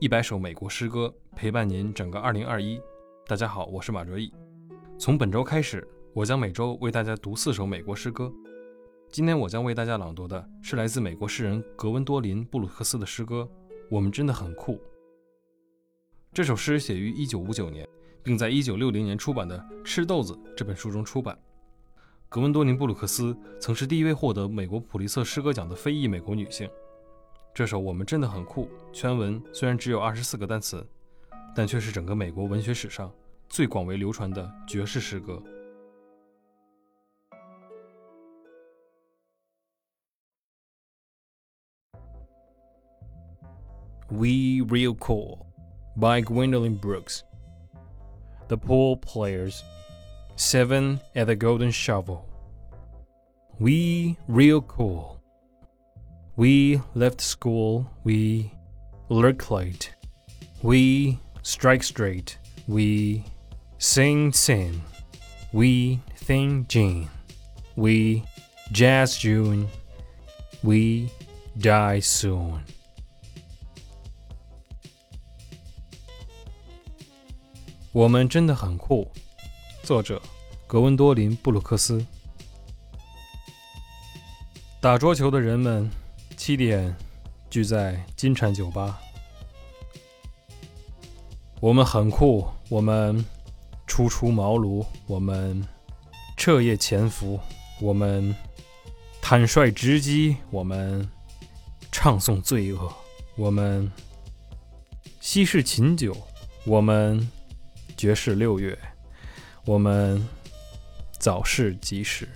一百首美国诗歌陪伴您整个二零二一。大家好，我是马卓毅。从本周开始，我将每周为大家读四首美国诗歌。今天我将为大家朗读的是来自美国诗人格温多林·布鲁克斯的诗歌《我们真的很酷》。这首诗写于一九五九年，并在一九六零年出版的《吃豆子》这本书中出版。格温多林·布鲁克斯曾是第一位获得美国普利策诗歌奖的非裔美国女性。这首我们真的很酷。全文虽然只有二十四个单词，但却是整个美国文学史上最广为流传的爵士诗歌。We Real Cool by Gwendolyn Brooks. The Pool Players. Seven at the Golden Shovel. We Real Cool. We left school, we lurk light. we strike straight, we sing sin, we think gin, we jazz June, we die soon.《我们真的很酷》，作者格温多林·布鲁克斯。打桌球的人们七点聚在金蝉酒吧。我们很酷，我们初出茅庐，我们彻夜潜伏，我们坦率直击，我们唱诵罪恶，我们西式琴酒，我们爵士六月，我们早逝即逝。